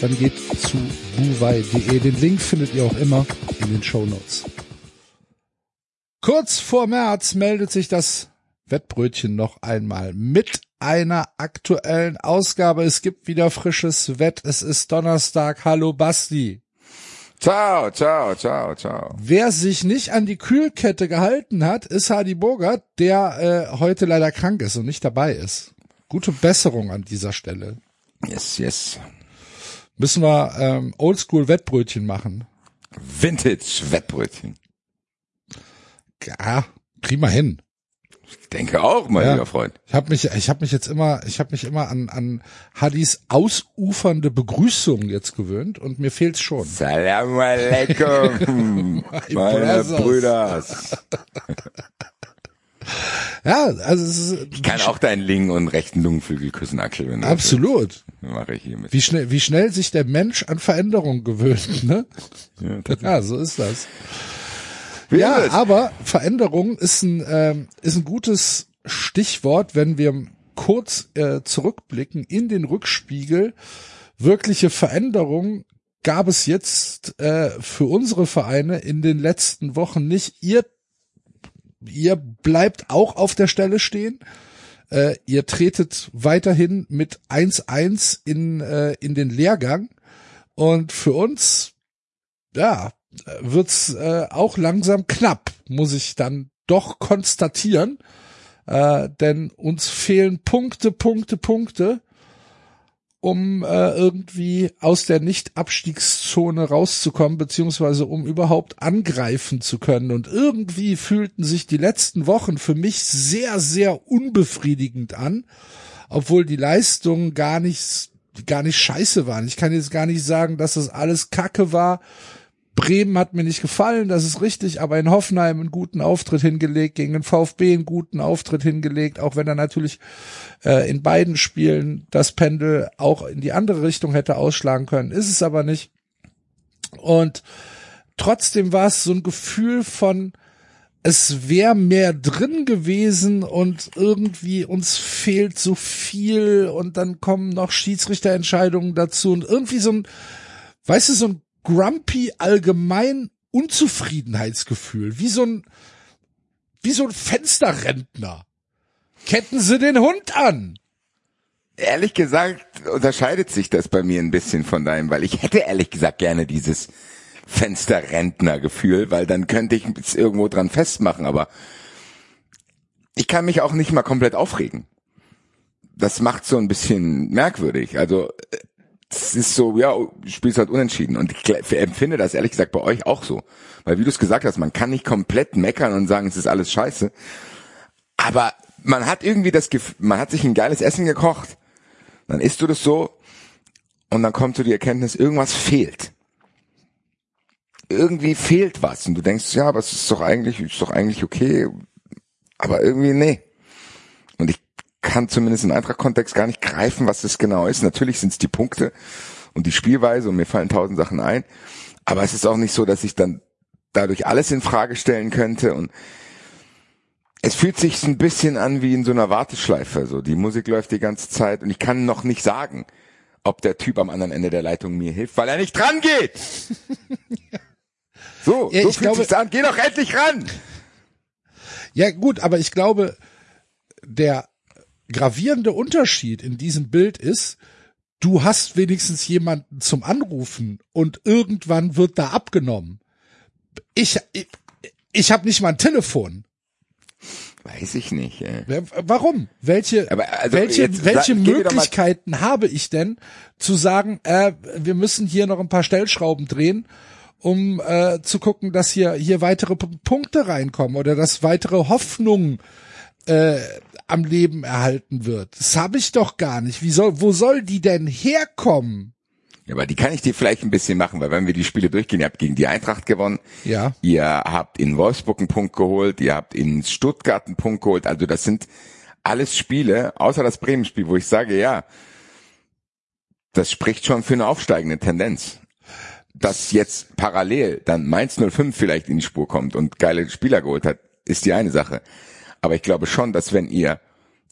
dann geht zu buwei.de. Den Link findet ihr auch immer in den Show Notes. Kurz vor März meldet sich das Wettbrötchen noch einmal mit einer aktuellen Ausgabe. Es gibt wieder frisches Wett. Es ist Donnerstag. Hallo Basti. Ciao, ciao, ciao, ciao. Wer sich nicht an die Kühlkette gehalten hat, ist Hadi Bogart, der äh, heute leider krank ist und nicht dabei ist. Gute Besserung an dieser Stelle. Yes, yes. Müssen wir ähm, Oldschool Wettbrötchen machen. Vintage Wettbrötchen. Ja, kriegen wir hin. Ich denke auch, mein Ja. lieber Freund. Ich habe mich, ich habe mich jetzt immer, ich habe mich immer an an Hadis ausufernde Begrüßung jetzt gewöhnt und mir fehlt's schon. Salam alaikum, meine. Brüders. Ja, also es ist, Ich kann auch deinen linken und rechten Lungenflügel küssen, Axel. Wenn absolut. Mache ich hiermit. Wie schnell, wie schnell sich der Mensch an Veränderungen gewöhnt, ne? Ja, Ja, so ist das. Wie Ja, ist aber Veränderung ist ein, ähm, ist ein gutes Stichwort, wenn wir kurz äh, zurückblicken in den Rückspiegel. Wirkliche Veränderung gab es jetzt äh, für unsere Vereine in den letzten Wochen nicht. Ihr, ihr bleibt auch auf der Stelle stehen. Äh, ihr tretet weiterhin mit 1-1 in, äh, in den Lehrgang. Und für uns, ja, wird's äh, auch langsam knapp, muss ich dann doch konstatieren. Äh, denn uns fehlen Punkte, Punkte, Punkte, um äh, irgendwie aus der Nicht-Abstiegszone rauszukommen, beziehungsweise um überhaupt angreifen zu können. Und irgendwie fühlten sich die letzten Wochen für mich sehr, sehr unbefriedigend an, obwohl die Leistungen gar nicht, gar nicht scheiße waren. Ich kann jetzt gar nicht sagen, dass das alles Kacke war. Bremen hat mir nicht gefallen, das ist richtig, aber in Hoffenheim einen guten Auftritt hingelegt, gegen den VfB einen guten Auftritt hingelegt, auch wenn er natürlich äh, in beiden Spielen das Pendel auch in die andere Richtung hätte ausschlagen können, ist es aber nicht. Und trotzdem war es so ein Gefühl von, es wäre mehr drin gewesen und irgendwie uns fehlt so viel und dann kommen noch Schiedsrichterentscheidungen dazu und irgendwie so ein, weißt du, so ein grumpy allgemein Unzufriedenheitsgefühl, wie so ein, wie so ein Fensterrentner. Ketten Sie den Hund an. Ehrlich gesagt unterscheidet sich das bei mir ein bisschen von deinem, weil ich hätte ehrlich gesagt gerne dieses Fensterrentner-Gefühl, weil dann könnte ich es irgendwo dran festmachen, aber ich kann mich auch nicht mal komplett aufregen. Das macht so ein bisschen merkwürdig. Also äh, es ist so, ja, spielst halt unentschieden. Und ich empfinde das ehrlich gesagt bei euch auch so. Weil wie du es gesagt hast, man kann nicht komplett meckern und sagen, es ist alles scheiße. Aber man hat irgendwie das Gefühl, man hat sich ein geiles Essen gekocht. Dann isst du das so und dann kommt so die Erkenntnis, irgendwas fehlt. Irgendwie fehlt was und du denkst, ja, aber es ist doch eigentlich, ist doch eigentlich okay, aber irgendwie nee. Kann zumindest im Eintracht-Kontext gar nicht greifen, was das genau ist. Natürlich sind es die Punkte und die Spielweise und mir fallen tausend Sachen ein, aber es ist auch nicht so, dass ich dann dadurch alles in Frage stellen könnte und es fühlt sich ein bisschen an wie in so einer Warteschleife. So, die Musik läuft die ganze Zeit und ich kann noch nicht sagen, ob der Typ am anderen Ende der Leitung mir hilft, weil er nicht dran geht. So, Ja, so ich fühlt glaube- sich's an. Geh doch endlich ran. Ja, gut, aber ich glaube, der gravierende Unterschied in diesem Bild ist, du hast wenigstens jemanden zum Anrufen und irgendwann wird da abgenommen. Ich, ich, ich habe nicht mal ein Telefon. Weiß ich nicht. Wer- Warum? Welche, also welche, welche Möglichkeiten habe ich denn zu sagen, äh, wir müssen hier noch ein paar Stellschrauben drehen, um äh, zu gucken, dass hier hier weitere Punkte reinkommen oder dass weitere Hoffnung äh, am Leben erhalten wird. Das habe ich doch gar nicht. Wie soll, wo soll die denn herkommen? Ja, aber die kann ich dir vielleicht ein bisschen machen, weil wenn wir die Spiele durchgehen, ihr habt gegen die Eintracht gewonnen, Ja. ihr habt in Wolfsburg einen Punkt geholt, ihr habt in Stuttgart einen Punkt geholt, also das sind alles Spiele, außer das Bremen-Spiel, wo ich sage, ja, das spricht schon für eine aufsteigende Tendenz. Dass jetzt parallel dann Mainz 05 vielleicht in die Spur kommt und geile Spieler geholt hat, ist die eine Sache. Aber ich glaube schon, dass wenn ihr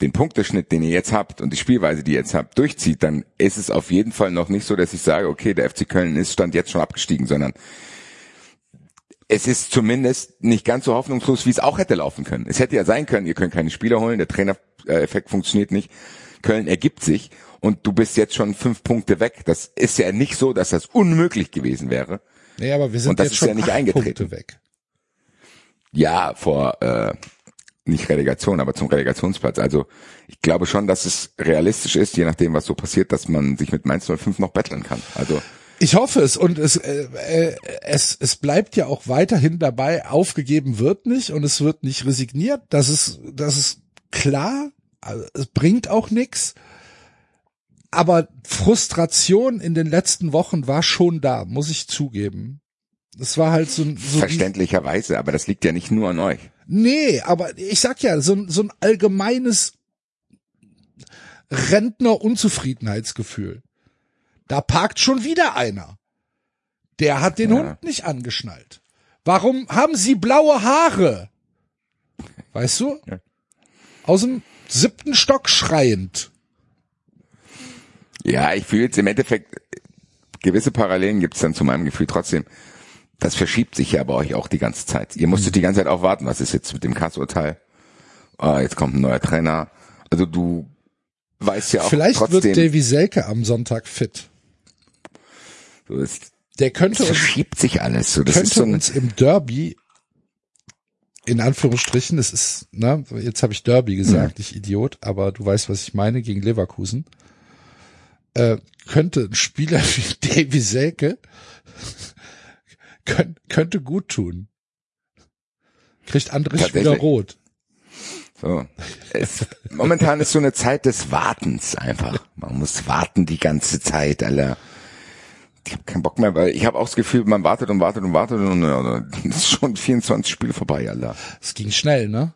den Punkteschnitt, den ihr jetzt habt und die Spielweise, die ihr jetzt habt, durchzieht, dann ist es auf jeden Fall noch nicht so, dass ich sage, okay, der FC Köln ist stand jetzt schon abgestiegen, sondern es ist zumindest nicht ganz so hoffnungslos, wie es auch hätte laufen können. Es hätte ja sein können, ihr könnt keine Spieler holen, der Trainereffekt funktioniert nicht. Köln ergibt sich und du bist jetzt schon fünf Punkte weg. Das ist ja nicht so, dass das unmöglich gewesen wäre. Nee, aber wir sind Und das jetzt ist schon ja nicht eingetreten. Punkte weg. Ja, vor äh, nicht Relegation, aber zum Relegationsplatz. Also ich glaube schon, dass es realistisch ist, je nachdem, was so passiert, dass man sich mit Mainz 05 noch betteln kann. Also Ich hoffe es und es, äh, äh, es, es bleibt ja auch weiterhin dabei, aufgegeben wird nicht und es wird nicht resigniert. Das ist, das ist klar. Also, es bringt auch nichts. Aber Frustration in den letzten Wochen war schon da, muss ich zugeben. Es war halt so, ein- so verständlicherweise, aber das liegt ja nicht nur an euch. Nee, aber ich sag ja, so, ein- so ein allgemeines Rentner-Unzufriedenheitsgefühl. Da parkt schon wieder einer. Der hat den Ja. Hund nicht angeschnallt. Warum haben sie blaue Haare? Weißt du? Ja. Aus dem siebten Stock schreiend. Ja, ich fühle jetzt im Endeffekt, gewisse Parallelen gibt es dann zu meinem Gefühl trotzdem. Das verschiebt sich ja bei euch auch die ganze Zeit. Ihr musstet die ganze Zeit auch warten, was ist jetzt mit dem Kassurteil? Ah, jetzt kommt ein neuer Trainer. Also du weißt ja auch Vielleicht trotzdem, wird Davy Selke am Sonntag fit. so, es, Der könnte es uns verschiebt sich alles. So, das könnte ist so ein, uns im Derby in Anführungsstrichen, das ist, ne, jetzt habe ich Derby gesagt, ich Idiot, aber du weißt, was ich meine, gegen Leverkusen, äh, könnte ein Spieler wie Davy Selke könnt, könnte gut tun. Kriegt andere Spieler rot. So. Es, momentan ist so eine Zeit des Wartens einfach. Man muss warten die ganze Zeit, Alter. Ich habe keinen Bock mehr, weil ich habe auch das Gefühl, man wartet und wartet und wartet und ja, es ist schon 24 Spiele vorbei, Alter. Es ging schnell, ne?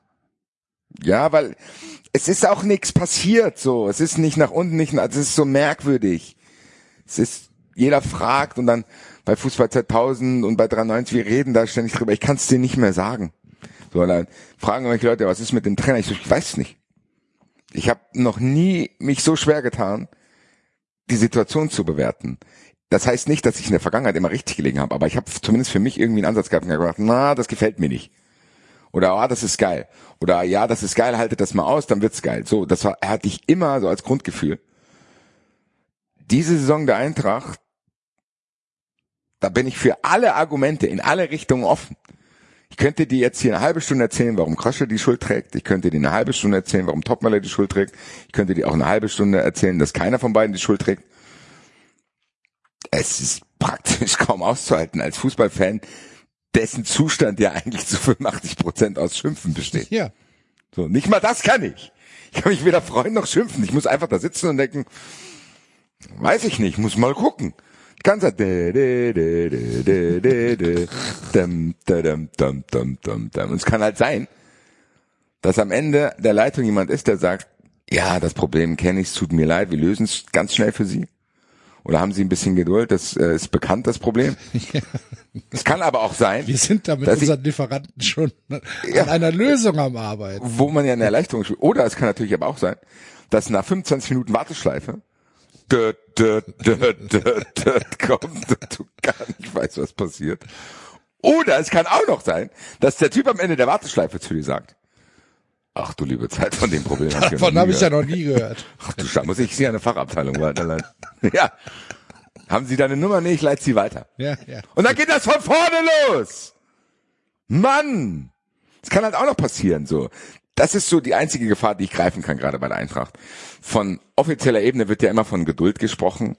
Ja, weil es ist auch nichts passiert, so. Es ist nicht nach unten, nicht nach, es ist so merkwürdig. Es ist, jeder fragt und dann bei Fußball 2000 und bei 93, wir reden da ständig drüber. Ich kann es dir nicht mehr sagen. So, dann fragen irgendwelche Leute, was ist mit dem Trainer? Ich, so, ich weiß nicht. Ich habe noch nie mich so schwer getan, die Situation zu bewerten. Das heißt nicht, dass ich in der Vergangenheit immer richtig gelegen habe, aber ich habe zumindest für mich irgendwie einen Ansatz gehabt und gedacht, na, das gefällt mir nicht. Oder ah, das ist geil. Oder ja, das ist geil, haltet das mal aus, dann wird's geil. So, das war, hatte ich immer so als Grundgefühl. Diese Saison der Eintracht, da bin ich für alle Argumente in alle Richtungen offen. Ich könnte dir jetzt hier eine halbe Stunde erzählen, warum Krosche die Schuld trägt. Ich könnte dir eine halbe Stunde erzählen, warum Topmüller die Schuld trägt. Ich könnte dir auch eine halbe Stunde erzählen, dass keiner von beiden die Schuld trägt. Es ist praktisch kaum auszuhalten als Fußballfan, dessen Zustand ja eigentlich zu 85 Prozent aus Schimpfen besteht. Ja. So, nicht mal das kann ich. Ich kann mich weder freuen noch schimpfen. Ich muss einfach da sitzen und denken, weiß ich nicht, muss mal gucken. Ganz Und es kann halt sein, dass am Ende der Leitung jemand ist, der sagt, ja, das Problem kenne ich, es tut mir leid, wir lösen es ganz schnell für Sie. Oder haben Sie ein bisschen Geduld? Das äh, ist bekannt, das Problem. Ja. Es kann aber auch sein. Wir sind da mit unseren Lieferanten schon an ja, einer Lösung am Arbeiten. Wo man ja eine Erleichterung spielt. Oder es kann natürlich aber auch sein, dass nach 25 Minuten Warteschleife dö, dö, dö, dö, dö, kommt und du gar nicht weißt, was passiert. Oder es kann auch noch sein, dass der Typ am Ende der Warteschleife zu dir sagt, ach du liebe Zeit, von dem Problem hab ich ja noch Davon nie habe ich ja noch nie gehört. Ach du Scheiße, muss ich Sie an eine Fachabteilung weiterleiten? ja. Haben Sie deine Nummer? Nee, ich leite sie weiter. Ja, ja. Und dann geht das von vorne los. Mann! Das kann halt auch noch passieren, so. Das ist so die einzige Gefahr, die ich greifen kann, gerade bei der Eintracht. Von offizieller Ebene wird ja immer von Geduld gesprochen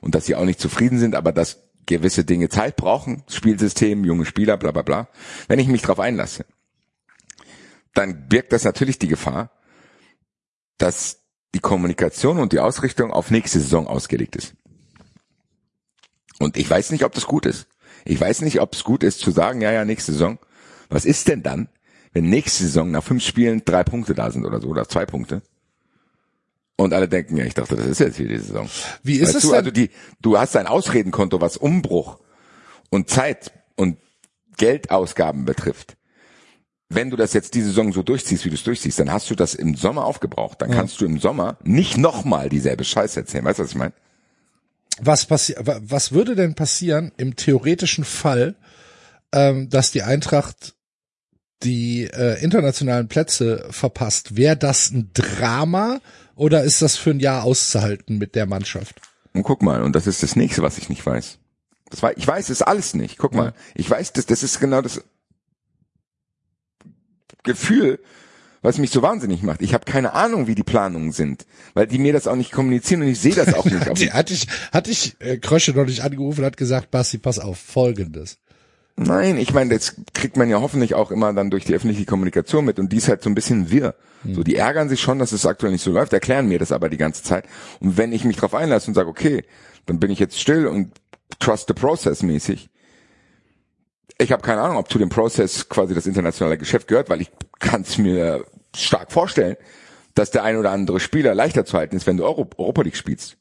und dass sie auch nicht zufrieden sind, aber dass gewisse Dinge Zeit brauchen, Spielsystem, junge Spieler, bla bla bla. Wenn ich mich darauf einlasse, dann birgt das natürlich die Gefahr, dass die Kommunikation und die Ausrichtung auf nächste Saison ausgelegt ist. Und ich weiß nicht, ob das gut ist. Ich weiß nicht, ob es gut ist zu sagen, ja, ja, nächste Saison. Was ist denn dann, wenn nächste Saison nach fünf Spielen drei Punkte da sind oder so, oder zwei Punkte? Und alle denken, ja, ich dachte, das ist jetzt hier die Saison. Wie ist weißt es du, denn? also die, du hast ein Ausredenkonto, was Umbruch und Zeit und Geldausgaben betrifft. Wenn du das jetzt die Saison so durchziehst, wie du es durchziehst, dann hast du das im Sommer aufgebraucht. Dann kannst du im Sommer nicht nochmal dieselbe Scheiße erzählen. Weißt du, was ich meine? was passi wa- was würde denn passieren im theoretischen Fall, ähm, dass die Eintracht die äh, internationalen Plätze verpasst? Wäre das ein Drama oder ist das für ein Jahr auszuhalten mit der Mannschaft? Und guck mal, und das ist das nächste, was ich nicht weiß. Das war, ich weiß es alles nicht. Guck mal, ich weiß, das, das ist genau das Gefühl, was mich so wahnsinnig macht. Ich habe keine Ahnung, wie die Planungen sind, weil die mir das auch nicht kommunizieren und ich sehe das auch nicht. Die, hatte ich, hatte ich äh, Krösche noch nicht angerufen und hat gesagt, Basti, pass auf, folgendes. Nein, ich meine, das kriegt man ja hoffentlich auch immer dann durch die öffentliche Kommunikation mit und die ist halt so ein bisschen wirr. So, die ärgern sich schon, dass es aktuell nicht so läuft, erklären mir das aber die ganze Zeit. Und wenn ich mich drauf einlasse und sage, okay, dann bin ich jetzt still und trust the process mäßig. Ich habe keine Ahnung, ob zu dem Prozess quasi das internationale Geschäft gehört, weil ich kann es mir stark vorstellen, dass der ein oder andere Spieler leichter zu halten ist, wenn du Euro Europa League spielst.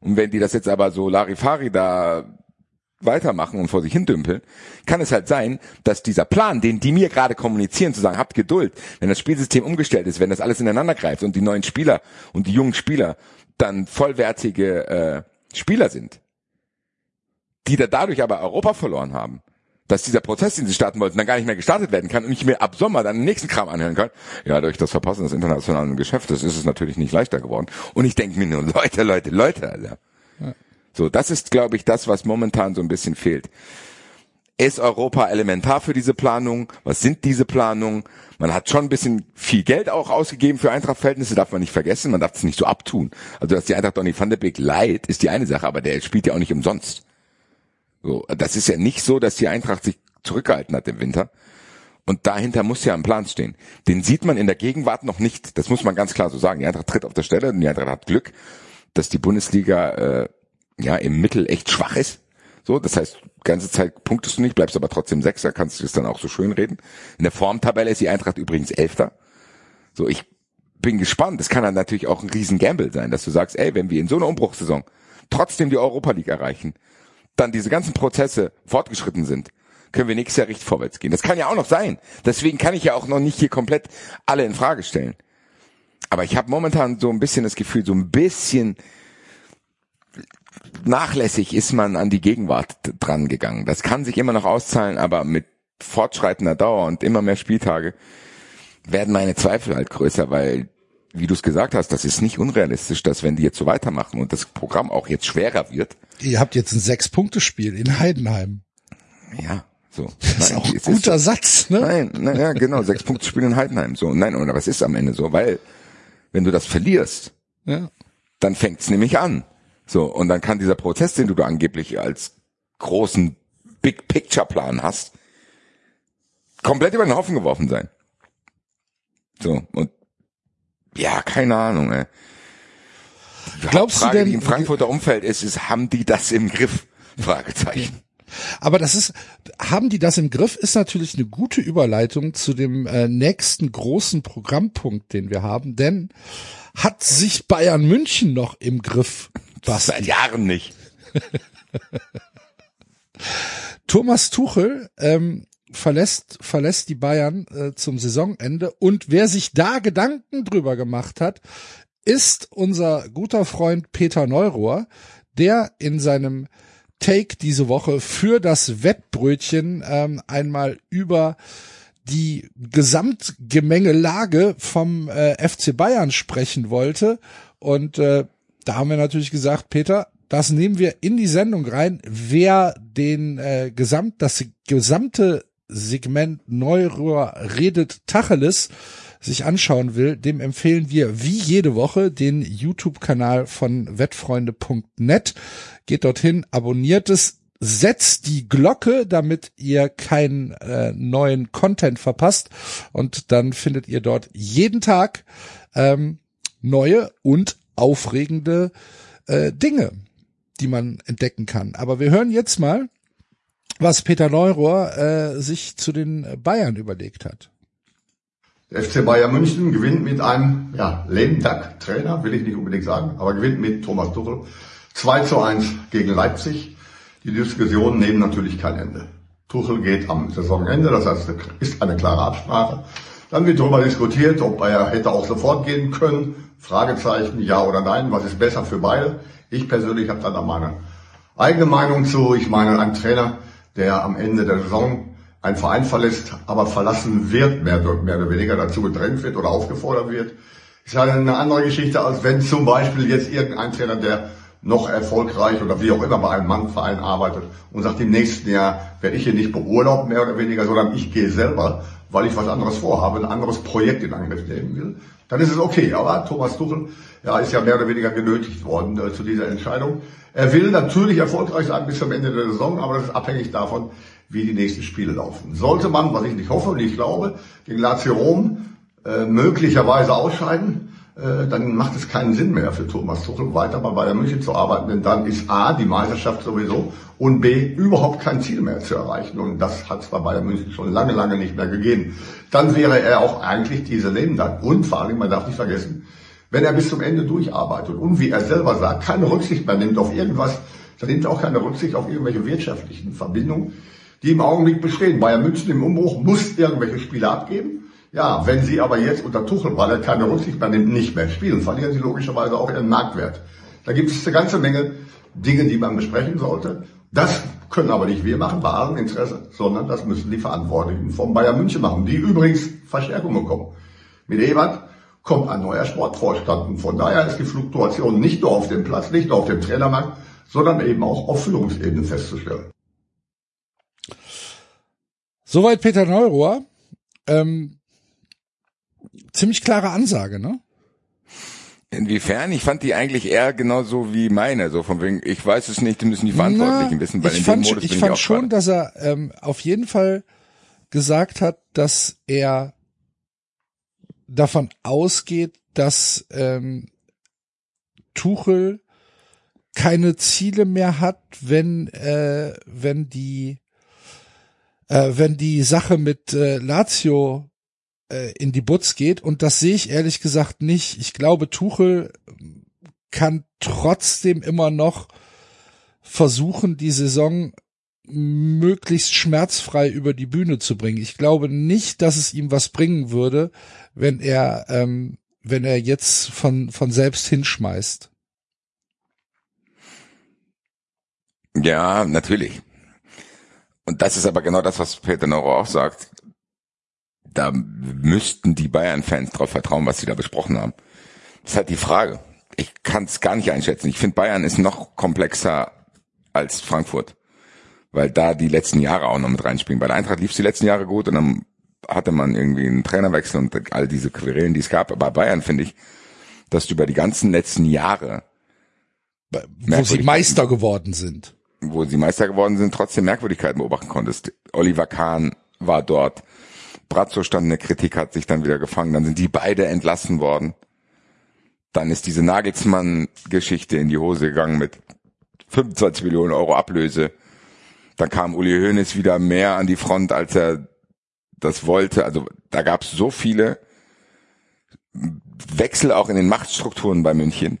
Und wenn die das jetzt aber so Larifari da weitermachen und vor sich hin dümpeln, kann es halt sein, dass dieser Plan, den die mir gerade kommunizieren, zu sagen, habt Geduld, wenn das Spielsystem umgestellt ist, wenn das alles ineinander greift und die neuen Spieler und die jungen Spieler dann vollwertige äh, Spieler sind, die da dadurch aber Europa verloren haben, dass dieser Prozess, den sie starten wollten, dann gar nicht mehr gestartet werden kann und ich mir ab Sommer dann den nächsten Kram anhören kann. Ja, durch das Verpassen des internationalen Geschäftes ist es natürlich nicht leichter geworden. Und ich denke mir nur, Leute, Leute, Leute, Alter. So, das ist, glaube ich, das, was momentan so ein bisschen fehlt. Ist Europa elementar für diese Planung? Was sind diese Planungen? Man hat schon ein bisschen viel Geld auch ausgegeben für Eintracht-Verhältnisse, darf man nicht vergessen. Man darf es nicht so abtun. Also, dass die Eintracht Donny van de Beek leiht, ist die eine Sache, aber der spielt ja auch nicht umsonst. So, das ist ja nicht so, dass die Eintracht sich zurückgehalten hat im Winter. Und dahinter muss ja ein Plan stehen. Den sieht man in der Gegenwart noch nicht. Das muss man ganz klar so sagen. Die Eintracht tritt auf der Stelle und die Eintracht hat Glück, dass die Bundesliga äh, ja im Mittel echt schwach ist. So, das heißt, ganze Zeit punktest du nicht, bleibst aber trotzdem Sechser, kannst du das dann auch so schön reden. In der Formtabelle ist die Eintracht übrigens Elfter. So, ich bin gespannt. Das kann dann natürlich auch ein riesen Gamble sein, dass du sagst, ey, wenn wir in so einer Umbruchssaison trotzdem die Europa League erreichen, dann diese ganzen Prozesse fortgeschritten sind, können wir nächstes Jahr richtig vorwärts gehen. Das kann ja auch noch sein. Deswegen kann ich ja auch noch nicht hier komplett alle in Frage stellen. Aber ich habe momentan so ein bisschen das Gefühl, so ein bisschen nachlässig ist man an die Gegenwart dran gegangen. Das kann sich immer noch auszahlen, aber mit fortschreitender Dauer und immer mehr Spieltage werden meine Zweifel halt größer, weil, wie du es gesagt hast, das ist nicht unrealistisch, dass wenn die jetzt so weitermachen und das Programm auch jetzt schwerer wird, Ihr habt jetzt ein Sechs-Punkte-Spiel in Heidenheim. ja, so. Das ist Nein, auch ein es guter so. Satz, ne? Nein, nein, ja, genau, sechs Punkte Spiel in Heidenheim. So, nein, oder was ist am Ende so? Weil, wenn du das verlierst, Ja. dann fängt's nämlich an. So, und dann kann dieser Prozess, den du da angeblich als großen Big Picture Plan hast, komplett über den Haufen geworfen sein. So, und ja, keine Ahnung, ey. Die Glaubst du Hauptfrage, denn- die im Frankfurter Umfeld ist, ist, haben die das im Griff? Fragezeichen. Aber das ist, haben die das im Griff, ist natürlich eine gute Überleitung zu dem äh, nächsten großen Programmpunkt, den wir haben, denn hat sich Bayern München noch im Griff? Basti? Seit Jahren nicht. Thomas Tuchel ähm, verlässt, verlässt die Bayern äh, zum Saisonende und wer sich da Gedanken drüber gemacht hat, ist unser guter Freund Peter Neurohr, der in seinem Take diese Woche für das Wettbrötchen ähm, einmal über die Gesamtgemengelage vom äh, FC Bayern sprechen wollte. Und äh, da haben wir natürlich gesagt, Peter, das nehmen wir in die Sendung rein. Wer den äh, Gesamt, das gesamte Segment Neurohr redet Tacheles sich anschauen will, dem empfehlen wir wie jede Woche den YouTube-Kanal von wettfreunde.net. Geht dorthin, abonniert es, setzt die Glocke, damit ihr keinen äh, neuen Content verpasst und dann findet ihr dort jeden Tag ähm, neue und aufregende äh, Dinge. die man entdecken kann. Aber wir hören jetzt mal, was Peter Neurohr äh, sich zu den Bayern überlegt hat. Der FC Bayern München gewinnt mit einem ja, lame duck Trainer, will ich nicht unbedingt sagen, aber gewinnt mit Thomas Tuchel 2 zu 1 gegen Leipzig. Die Diskussionen nehmen natürlich kein Ende. Tuchel geht am Saisonende, das heißt, ist eine klare Absprache. Dann wird darüber diskutiert, ob er hätte auch sofort gehen können. Fragezeichen, ja oder nein, was ist besser für beide? Ich persönlich habe da meine eigene Meinung zu. Ich meine, ein Trainer, der am Ende der Saison einen Verein verlässt, aber verlassen wird, mehr, mehr oder weniger dazu gedrängt wird oder aufgefordert wird, ist halt eine andere Geschichte, als wenn zum Beispiel jetzt irgendein Trainer, der noch erfolgreich oder wie auch immer bei einem Mannverein arbeitet und sagt, im nächsten Jahr werde ich hier nicht beurlaubt, mehr oder weniger, sondern ich gehe selber, weil ich was anderes vorhabe, ein anderes Projekt in Angriff nehmen will, dann ist es okay. Aber Thomas Tuchel ja, ist ja mehr oder weniger genötigt worden äh, zu dieser Entscheidung. Er will natürlich erfolgreich sein bis zum Ende der Saison, aber das ist abhängig davon, wie die nächsten Spiele laufen. Sollte man, was ich nicht hoffe und nicht glaube, gegen Lazio Rom äh, möglicherweise ausscheiden, äh, dann macht es keinen Sinn mehr für Thomas Tuchel weiter bei Bayern München zu arbeiten, denn dann ist A, die Meisterschaft sowieso und B, überhaupt kein Ziel mehr zu erreichen und das hat es bei Bayern München schon lange, lange nicht mehr gegeben. Dann wäre er auch eigentlich diese Leben dann und vor allem, man darf nicht vergessen, wenn er bis zum Ende durcharbeitet und wie er selber sagt, keine Rücksicht mehr nimmt auf irgendwas, dann nimmt er auch keine Rücksicht auf irgendwelche wirtschaftlichen Verbindungen, die im Augenblick bestehen. Bayern München im Umbruch muss irgendwelche Spiele abgeben ja, wenn Sie aber jetzt unter Tuchel, weil er keine Rücksicht mehr nimmt, nicht mehr spielen, verlieren Sie logischerweise auch Ihren Marktwert. Da gibt es eine ganze Menge Dinge, die man besprechen sollte. Das können aber nicht wir machen, bei allem Interesse, sondern das müssen die Verantwortlichen vom Bayern München machen, die übrigens Verstärkung bekommen. Mit Ebert kommt ein neuer Sportvorstand und von daher ist die Fluktuation nicht nur auf dem Platz, nicht nur auf dem Trainermarkt, sondern eben auch auf Führungsebene festzustellen. Soweit Peter Neurohr. Ähm, ziemlich klare Ansage, ne? Inwiefern? Ich fand die eigentlich eher genauso wie meine, so von wegen, ich weiß es nicht, die müssen die Verantwortlichen Na, wissen, weil ich in fand, dem Modus ich bin fand ich schon, gerade. dass er ähm, auf jeden Fall gesagt hat, dass er davon ausgeht, dass ähm, Tuchel keine Ziele mehr hat, wenn äh, wenn die äh, wenn die Sache mit äh, Lazio äh, in die Butz geht und das sehe ich ehrlich gesagt nicht. Ich glaube, Tuchel kann trotzdem immer noch versuchen, die Saison möglichst schmerzfrei über die Bühne zu bringen. Ich glaube nicht, dass es ihm was bringen würde, wenn er ähm, wenn er jetzt von von selbst hinschmeißt. Ja, natürlich. Und das ist aber genau das, was Peter Neuro auch sagt. Da müssten die Bayern-Fans drauf vertrauen, was sie da besprochen haben. Das ist halt die Frage. Ich kann es gar nicht einschätzen. Ich finde, Bayern ist noch komplexer als Frankfurt. Weil da die letzten Jahre auch noch mit reinspielen. Bei der Eintracht lief es die letzten Jahre gut und dann hatte man irgendwie einen Trainerwechsel und all diese Querelen, die es gab. Aber bei Bayern finde ich, dass du über die ganzen letzten Jahre Wo sie. Meister geworden sind. wo sie Meister geworden sind, trotzdem Merkwürdigkeiten beobachten konntest. Oliver Kahn war dort. Brazzo stand in der Kritik, hat sich dann wieder gefangen. Dann sind die beide entlassen worden. Dann ist diese Nagelsmann-Geschichte in die Hose gegangen mit 25 Millionen Euro Ablöse. Dann kam Uli Hoeneß wieder mehr an die Front, als er das wollte. Also da gab es so viele Wechsel auch in den Machtstrukturen bei München,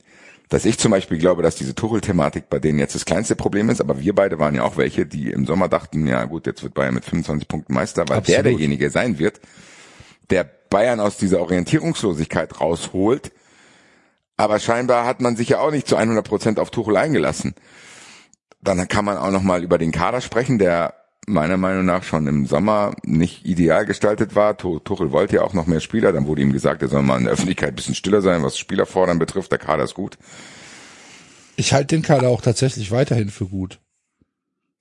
dass ich zum Beispiel glaube, dass diese Tuchel-Thematik bei denen jetzt das kleinste Problem ist, aber wir beide waren ja auch welche, die im Sommer dachten, ja gut, jetzt wird Bayern mit 25 Punkten Meister, weil der Absolut. derjenige sein wird, der Bayern aus dieser Orientierungslosigkeit rausholt. Aber scheinbar hat man sich ja auch nicht zu 100 Prozent auf Tuchel eingelassen. Dann kann man auch noch mal über den Kader sprechen, der meiner Meinung nach schon im Sommer nicht ideal gestaltet war. Tu- Tuchel wollte ja auch noch mehr Spieler. Dann wurde ihm gesagt, er soll mal in der Öffentlichkeit ein bisschen stiller sein, was Spielerfordern betrifft. Der Kader ist gut. Ich halte den Kader auch tatsächlich weiterhin für gut.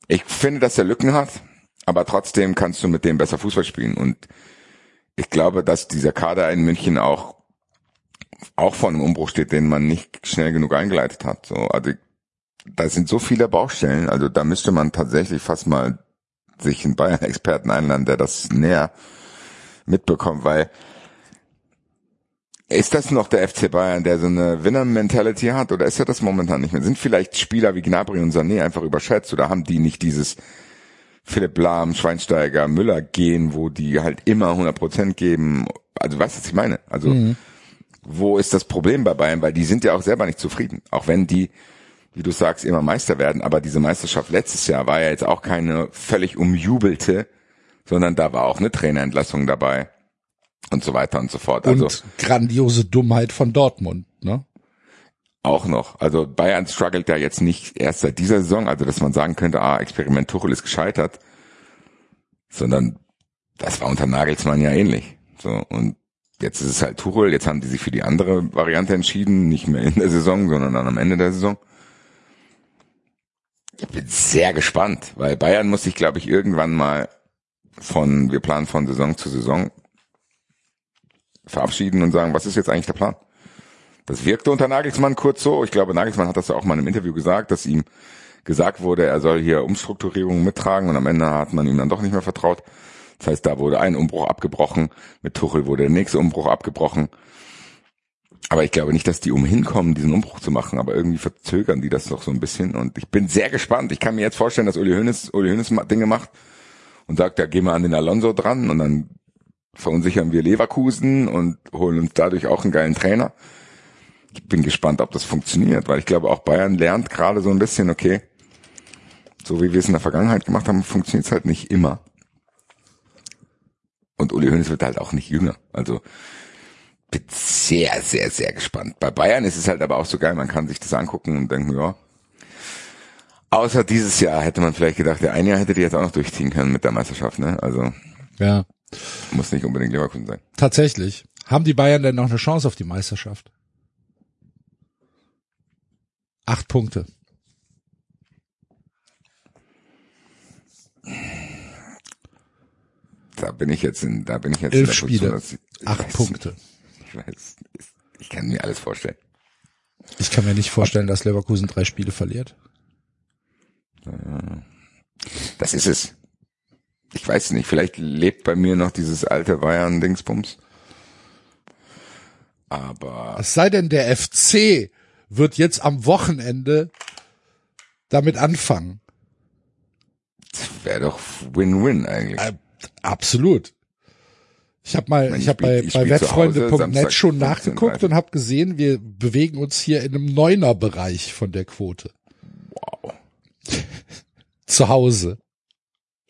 Ich finde, dass er Lücken hat, aber trotzdem kannst du mit dem besser Fußball spielen. Und ich glaube, dass dieser Kader in München auch auch vor einem Umbruch steht, den man nicht schnell genug eingeleitet hat. So, also da sind so viele Baustellen. Also da müsste man tatsächlich fast mal sich einen Bayern-Experten einladen, der das näher mitbekommt, weil Ist das noch der FC Bayern, der so eine Winner-Mentality hat, oder ist er das momentan nicht mehr? Sind vielleicht Spieler wie Gnabry und Sané einfach überschätzt, oder haben die nicht dieses Philipp Lahm, Schweinsteiger, Müller gehen, wo die halt immer 100% geben? Also weißt du, was ich meine? Also Mhm. wo ist das Problem bei Bayern? Weil die sind ja auch selber nicht zufrieden, auch wenn die wie du sagst, immer Meister werden, aber diese Meisterschaft letztes Jahr war ja jetzt auch keine völlig umjubelte, sondern da war auch eine Trainerentlassung dabei und so weiter und so fort. Und Also grandiose Dummheit von Dortmund, ne? auch noch. Also Bayern struggelt ja jetzt nicht erst seit dieser Saison, also dass man sagen könnte, ah, Experiment Tuchel ist gescheitert, sondern das war unter Nagelsmann ja ähnlich. So und jetzt ist es halt Tuchel, jetzt haben die sich für die andere Variante entschieden, nicht mehr in der Saison, sondern dann am Ende der Saison. Ich bin sehr gespannt, weil Bayern muss sich, glaube ich, irgendwann mal von, wir planen von Saison zu Saison verabschieden und sagen, was ist jetzt eigentlich der Plan? Das wirkte unter Nagelsmann kurz so. Ich glaube, Nagelsmann hat das ja auch mal im Interview gesagt, dass ihm gesagt wurde, er soll hier Umstrukturierungen mittragen und am Ende hat man ihm dann doch nicht mehr vertraut. Das heißt, da wurde ein Umbruch abgebrochen, mit Tuchel wurde der nächste Umbruch abgebrochen. Aber ich glaube nicht, dass die umhin kommen, diesen Umbruch zu machen, aber irgendwie verzögern die das doch so ein bisschen und ich bin sehr gespannt. Ich kann mir jetzt vorstellen, dass Uli Hoeneß, Uli Hoeneß Dinge macht und sagt, ja, gehen wir an den Alonso dran und dann verunsichern wir Leverkusen und holen uns dadurch auch einen geilen Trainer. Ich bin gespannt, ob das funktioniert, weil ich glaube, auch Bayern lernt gerade so ein bisschen, okay, so wie wir es in der Vergangenheit gemacht haben, funktioniert es halt nicht immer. Und Uli Hoeneß wird halt auch nicht jünger. Also bin sehr, sehr, sehr gespannt. Bei Bayern ist es halt aber auch so geil, man kann sich das angucken und denken, ja. Außer dieses Jahr hätte man vielleicht gedacht, der ein Jahr hätte die jetzt auch noch durchziehen können mit der Meisterschaft, ne? Also Ja. muss nicht unbedingt Leverkusen sein. Tatsächlich. Haben die Bayern denn noch eine Chance auf die Meisterschaft? Acht Punkte. Da bin ich jetzt in, da bin ich jetzt Elf in der Spiele. dass ich, Acht Punkte. Nicht, ich weiß, ich kann mir alles vorstellen. Ich kann mir nicht vorstellen, dass Leverkusen drei Spiele verliert. Das ist es. Ich weiß nicht, vielleicht lebt bei mir noch dieses alte Bayern-Dingsbums. Aber Es sei denn, der FC wird jetzt am Wochenende damit anfangen. wäre doch Win-Win eigentlich. Äh, absolut. Ich habe mal, ich ich habe bei, bei wettfreunde.net Samstag schon nachgeguckt 15:30. und habe gesehen, wir bewegen uns hier in einem Neuner-Bereich von der Quote. wow. Zu Hause.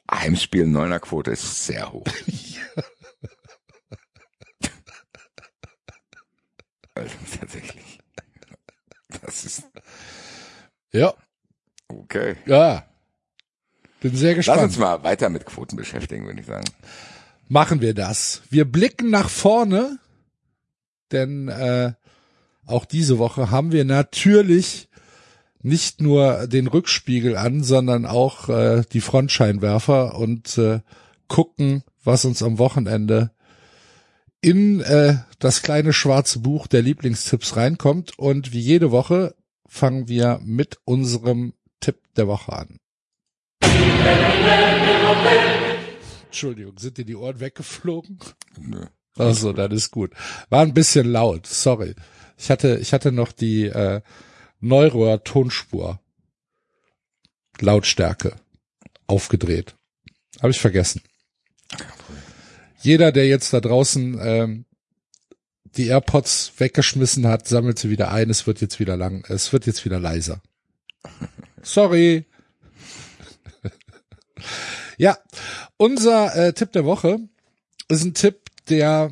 Heimspiel neuner Quote ist sehr hoch. also tatsächlich. Das ist Ja, okay. ja. Bin sehr Lass gespannt. uns mal weiter mit Quoten beschäftigen, würde ich sagen. Machen wir das. Wir blicken nach vorne, denn äh, auch diese Woche haben wir natürlich nicht nur den Rückspiegel an, sondern auch äh, die Frontscheinwerfer und äh, gucken, was uns am Wochenende in äh, das kleine schwarze Buch der Lieblingstipps reinkommt. Und wie jede Woche fangen wir mit unserem Tipp der Woche an. Entschuldigung, sind dir die Ohren weggeflogen? Nö. Also, das ist gut. War ein bisschen laut, sorry. Ich hatte, ich hatte noch die äh, Neurohr Tonspur Lautstärke aufgedreht. Habe ich vergessen. Jeder, der jetzt da draußen ähm, die AirPods weggeschmissen hat, sammelt sie wieder ein. Es wird jetzt wieder lang, es wird jetzt wieder leiser. Sorry. Ja, unser äh, Tipp der Woche ist ein Tipp, der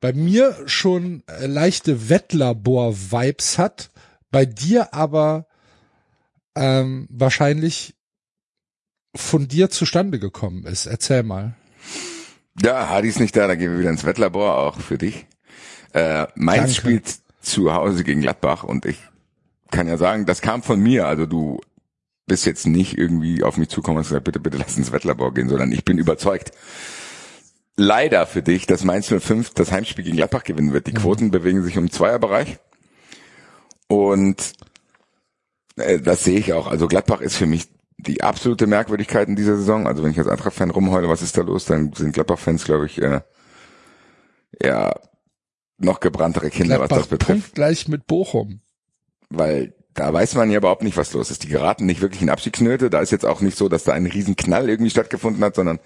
bei mir schon äh, leichte Wettlabor-Vibes hat, bei dir aber ähm, wahrscheinlich von dir zustande gekommen ist. Erzähl mal. Ja, Hadi ist nicht da, da gehen wir wieder ins Wettlabor, auch für dich. Äh, Mainz Danke. spielt zu Hause gegen Gladbach und ich kann ja sagen, das kam von mir. Also du bist jetzt nicht irgendwie auf mich zukommen und gesagt, bitte, bitte lass ins Wettlabor gehen, sondern ich bin überzeugt. Leider für dich, dass Mainz 05 das Heimspiel gegen Gladbach gewinnen wird. Die Quoten bewegen sich im Zweierbereich. Und äh, das sehe ich auch. Also Gladbach ist für mich die absolute Merkwürdigkeit in dieser Saison. Also wenn ich als Eintracht-Fan rumheule, was ist da los, dann sind Gladbach-Fans, glaube ich, äh, ja noch gebranntere Kinder, was das Gladbach betrifft. Punkt gleich mit Bochum. weil da weiß man ja überhaupt nicht, was los ist. Die geraten nicht wirklich in Abstiegsnöte. Da ist jetzt auch nicht so, dass da ein Riesenknall irgendwie stattgefunden hat, sondern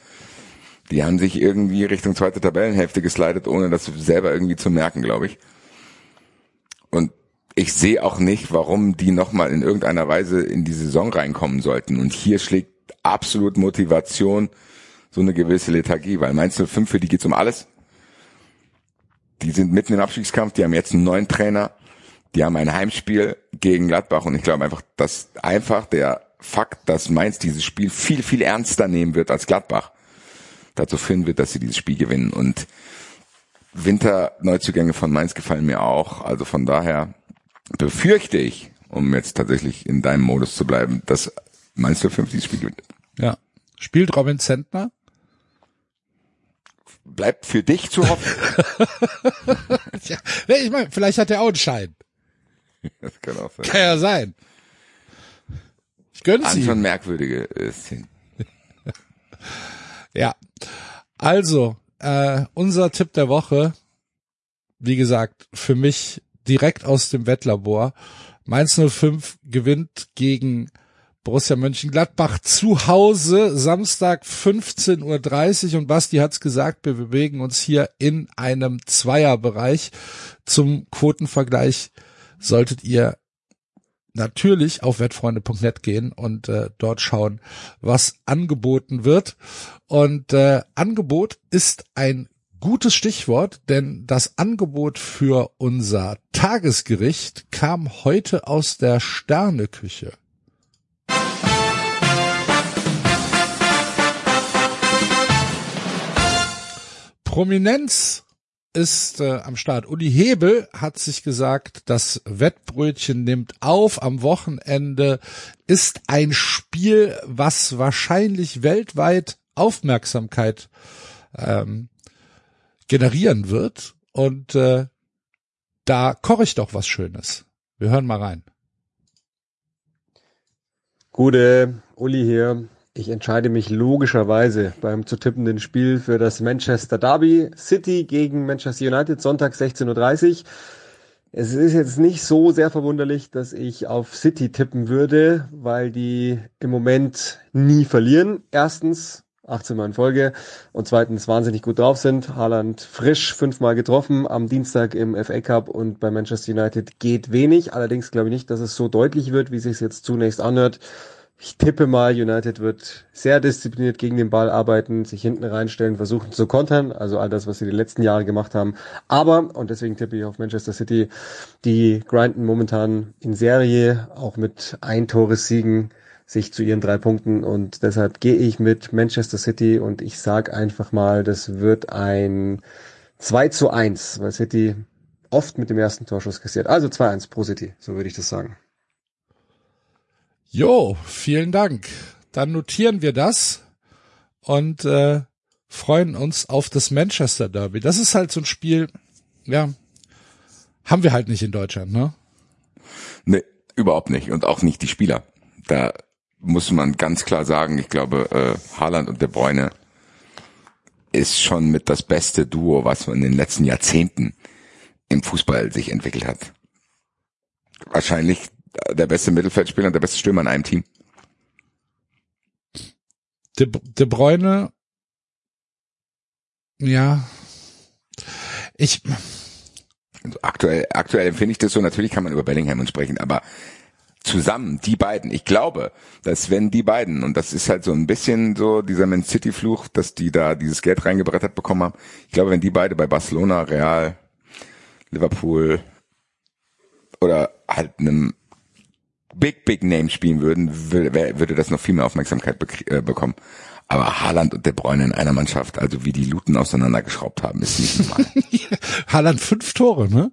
die haben sich irgendwie Richtung zweite Tabellenhälfte geslidet, ohne das selber irgendwie zu merken, glaube ich. Und ich sehe auch nicht, warum die nochmal in irgendeiner Weise in die Saison reinkommen sollten. Und hier schlägt absolut Motivation so eine gewisse Lethargie, weil Mainz 05, für die geht's um alles. Die sind mitten im Abstiegskampf, die haben jetzt einen neuen Trainer, die haben ein Heimspiel gegen Gladbach und ich glaube einfach, dass einfach der Fakt, dass Mainz dieses Spiel viel, viel ernster nehmen wird als Gladbach, dazu führen wird, dass sie dieses Spiel gewinnen. Und Winterneuzugänge von Mainz gefallen mir auch. Also von daher befürchte ich, um jetzt tatsächlich in deinem Modus zu bleiben, dass Mainz 05 dieses Spiel gewinnt. Ja. Spielt Robin Zentner? Bleibt für dich zu hoffen. Ja, ich meine, vielleicht hat er auch einen Schein. das kann auch sein. Kann ja sein. Ich gönn's ihm. schon merkwürdige äh, Szenen. Ja. Also, äh, unser Tipp der Woche, wie gesagt, für mich direkt aus dem Wettlabor. Mainz 05 gewinnt gegen Borussia Mönchengladbach zu Hause, Samstag 15.30 Uhr und Basti hat's gesagt, wir bewegen uns hier in einem Zweierbereich. Zum Quotenvergleich solltet ihr natürlich auf wettfreunde.net gehen und äh, dort schauen, was angeboten wird. Und äh, Angebot ist ein gutes Stichwort, denn das Angebot für unser Tagesgericht kam heute aus der Sterneküche. Prominenz ist äh, am Start. Uli Hebel hat sich gesagt, das Wettbrötchen nimmt auf am Wochenende, ist ein Spiel, was wahrscheinlich weltweit Aufmerksamkeit ähm, generieren wird. Und äh, da koche ich doch was Schönes. Wir hören mal rein. Gute, Uli hier. Ich entscheide mich logischerweise beim zu tippenden Spiel für das Manchester Derby City gegen Manchester United, Sonntag 16.30 Uhr. Es ist jetzt nicht so sehr verwunderlich, dass ich auf City tippen würde, weil die im Moment nie verlieren. Erstens, 18 Mal in Folge und zweitens wahnsinnig gut drauf sind. Haaland frisch fünfmal getroffen am Dienstag im FA Cup und bei Manchester United geht wenig. Allerdings glaube ich nicht, dass es so deutlich wird, wie es sich jetzt zunächst anhört. Ich tippe mal, United wird sehr diszipliniert gegen den Ball arbeiten, sich hinten reinstellen, versuchen zu kontern, also all das, was sie die letzten Jahre gemacht haben. Aber, und deswegen tippe ich auf Manchester City, die grinden momentan in Serie, auch mit Eintores-Siegen, sich zu ihren drei Punkten und deshalb gehe ich mit Manchester City und ich sag einfach mal, das wird ein 2 zu 1, weil City oft mit dem ersten Torschuss kassiert. Also 2-1 pro City, so würde ich das sagen. Jo, vielen Dank. Dann notieren wir das und äh, freuen uns auf das Manchester Derby. Das ist halt so ein Spiel, ja, haben wir halt nicht in Deutschland, ne? Nee, überhaupt nicht. Und auch nicht die Spieler. Da muss man ganz klar sagen, ich glaube, äh, Haaland und De Bruyne ist schon mit das beste Duo, was in den letzten Jahrzehnten im Fußball sich entwickelt hat. Wahrscheinlich der beste Mittelfeldspieler und der beste Stürmer in einem Team. De, De Bruyne, ja, ich, aktuell, aktuell empfinde ich das so, natürlich kann man über Bellingham sprechen, aber zusammen, die beiden, ich glaube, dass wenn die beiden, und das ist halt so ein bisschen so dieser Man City Fluch, dass die da dieses Geld reingebrettert bekommen haben, ich glaube, wenn die beide bei Barcelona, Real, Liverpool oder halt einem Big, Big Name spielen würden, würde, würde das noch viel mehr Aufmerksamkeit bek- äh, bekommen. Aber Haaland und De Bruyne in einer Mannschaft, also wie die Luten auseinandergeschraubt haben, ist nicht normal. Haaland fünf Tore, ne?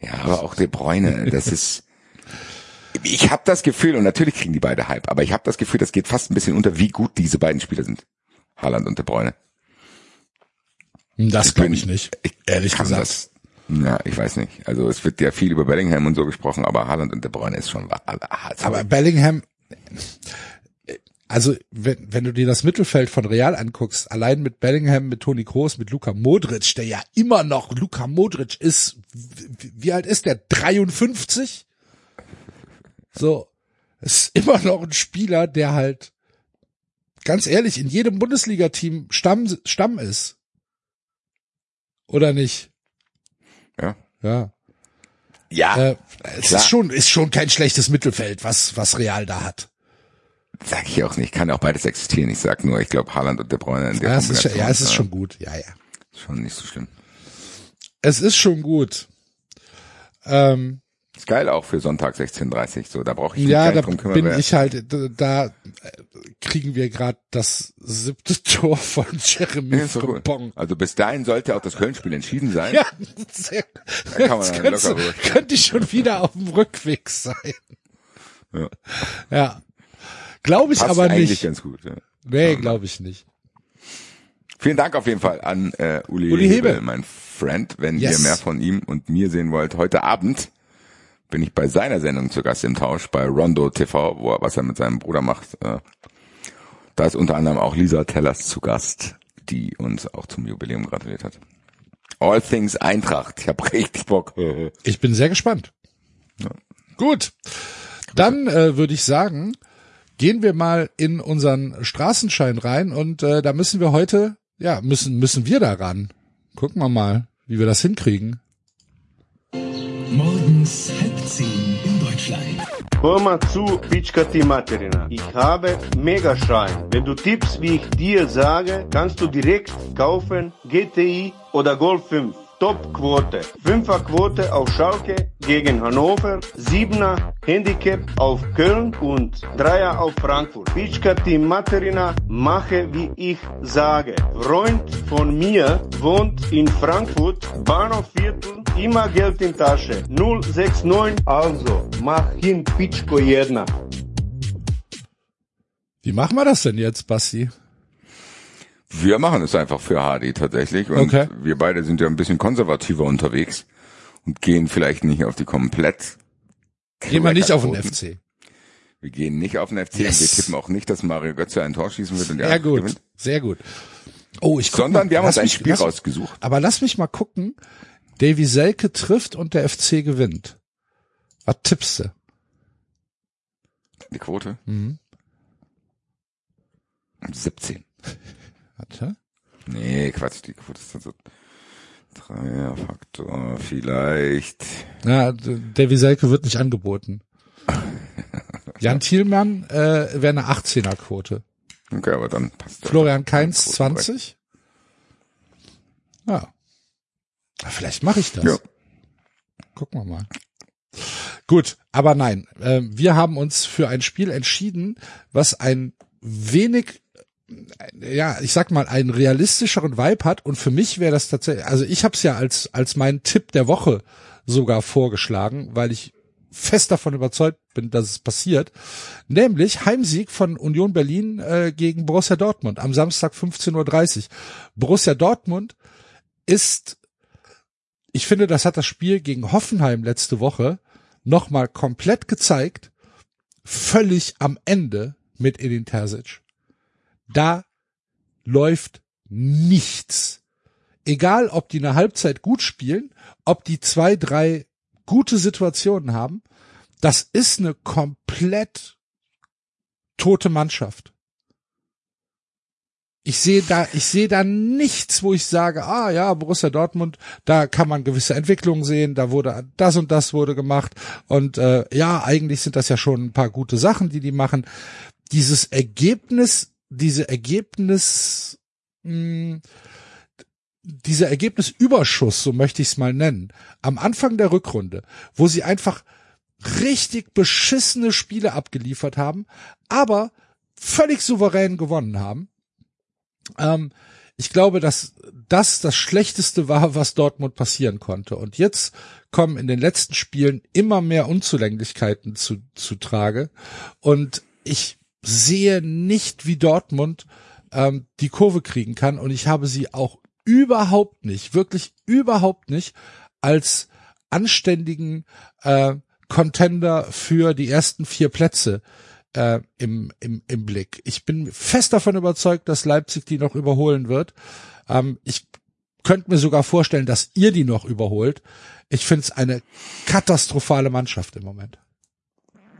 Ja, aber auch De Bruyne, das ist. Ich habe das Gefühl, und natürlich kriegen die beide Hype, aber ich habe das Gefühl, das geht fast ein bisschen unter, wie gut diese beiden Spieler sind. Haaland und De Bruyne. Das glaube ich nicht. Ich Ehrlich gesagt. Das, ja, ich weiß nicht. Also es wird ja viel über Bellingham und so gesprochen, aber Haaland und De Bruyne ist schon. wa- sorry. Aber Bellingham, also wenn, wenn du dir das Mittelfeld von Real anguckst, allein mit Bellingham, mit Toni Kroos, mit Luka Modric, der ja immer noch Luka Modric ist, wie, wie alt ist der? 53? So, ist immer noch ein Spieler, der halt ganz ehrlich in jedem Bundesliga-Team Stamm, Stamm ist. Oder nicht? Ja. Ja. Äh, es klar. ist schon, ist schon kein schlechtes Mittelfeld, was, was Real da hat. sag ich auch nicht. Kann auch beides existieren. Ich sag nur, ich glaube, Haaland und De Bruyne in der Ja, es ist, ja, es ist äh, schon gut. Ja, ja. schon nicht so schlimm. Es ist schon gut. Ähm, Ist geil auch für Sonntag 16.30 So, da brauche ich mich ja, gar da nicht drum kümmern. bin wer- ich halt, da, da äh, kriegen wir gerade das siebte Tor von Jeremy Ja, doch cool. Also bis dahin sollte auch das Köln-Spiel entschieden sein. Ja, sehr, Da kann man dann könnte, locker könnte ich schon wieder auf dem Rückweg sein. Ja. Ja. Glaube ich Passt aber eigentlich nicht. ganz gut. Ja. Nee, glaube ich nicht. Vielen Dank auf jeden Fall an äh, Uli, Uli Hebel, Hebel. mein Friend. Wenn Yes. ihr mehr von ihm und mir sehen wollt, heute Abend bin ich bei seiner Sendung zu Gast im Tausch bei Rondo TV, wo er, was er mit seinem Bruder macht. Äh, da ist unter anderem auch Lisa Tellers zu Gast, die uns auch zum Jubiläum gratuliert hat. All Things Eintracht. Ich habe richtig Bock. Ich bin sehr gespannt. Gut. Dann äh, würde ich sagen, gehen wir mal in unseren Straßenschein rein und äh, da müssen wir heute, ja, müssen müssen wir da ran. Gucken wir mal, wie wir das hinkriegen. Morgens Deutschland. Hör mal zu, Pitschka Materina. Ich habe Megaschein. Wenn du tippst, wie ich dir sage, kannst du direkt kaufen GTI oder Golf 5. Top-Quote. Fünfer-Quote auf Schalke gegen Hannover, Siebener Handicap auf Köln und Dreier auf Frankfurt. Pitschka Team Materina, mache wie ich sage. Freund von mir wohnt in Frankfurt, Bahnhofviertel, immer Geld in Tasche. 069, also mach hin Pitschko jedna. Wie machen wir das denn jetzt, Basti? Wir machen es einfach für Hardy tatsächlich. Und Okay. wir beide sind ja ein bisschen konservativer unterwegs und gehen vielleicht nicht auf die komplett. Gehen wir nicht auf den. FC. Wir gehen nicht auf den FC Yes. und wir tippen auch nicht, dass Mario Götze ein Tor schießen wird und der Sehr gut, gewinnt. sehr gut. Oh, ich Sondern mal, wir haben uns ein mich- Spiel lass- rausgesucht. Aber lass mich mal gucken. Davy Selke trifft und der FC gewinnt. Was tippst du? Die Quote? Mhm. 17. Warte. Nee, Quatsch, die Quote ist dann so Dreierfaktor vielleicht. Ja, D- Davy Selke wird nicht angeboten. Jan Thielmann äh, wäre eine 18er Quote. Okay, aber dann passt das. Florian Quoten 20. Ja. Na, Vielleicht mache ich das. Ja. Gucken wir mal. Gut, aber nein, äh, wir haben uns für ein Spiel entschieden, was ein wenig, ja, ich sag mal, einen realistischeren Vibe hat. Und für mich wäre das tatsächlich, also ich habe es ja als als meinen Tipp der Woche sogar vorgeschlagen, weil ich fest davon überzeugt bin, dass es passiert, nämlich Heimsieg von Union Berlin äh, gegen Borussia Dortmund am Samstag 15.30 Uhr. Borussia Dortmund ist, ich finde, das hat das Spiel gegen Hoffenheim letzte Woche nochmal komplett gezeigt, völlig am Ende mit Edin Terzic. Da läuft nichts. Egal, ob die eine Halbzeit gut spielen, ob die zwei, drei gute Situationen haben, das ist eine komplett tote Mannschaft. Ich sehe da, ich sehe da nichts, wo ich sage, ah ja, Borussia Dortmund, da kann man gewisse Entwicklungen sehen, da wurde das und das wurde gemacht und äh, ja, eigentlich sind das ja schon ein paar gute Sachen, die die machen. Dieses Ergebnis, diese Ergebnis, mh, dieser Ergebnisüberschuss, so möchte ich es mal nennen, am Anfang der Rückrunde, wo sie einfach richtig beschissene Spiele abgeliefert haben, aber völlig souverän gewonnen haben. Ähm, ich glaube, dass das das Schlechteste war, was Dortmund passieren konnte. Und jetzt kommen in den letzten Spielen immer mehr Unzulänglichkeiten zu, zu Trage. Und ich sehe nicht, wie Dortmund ähm, die Kurve kriegen kann. Und ich habe sie auch überhaupt nicht, wirklich überhaupt nicht als anständigen äh, Contender für die ersten vier Plätze äh, im, im, im Blick. Ich bin fest davon überzeugt, dass Leipzig die noch überholen wird. Ähm, ich könnte mir sogar vorstellen, dass ihr die noch überholt. Ich finde es eine katastrophale Mannschaft im Moment.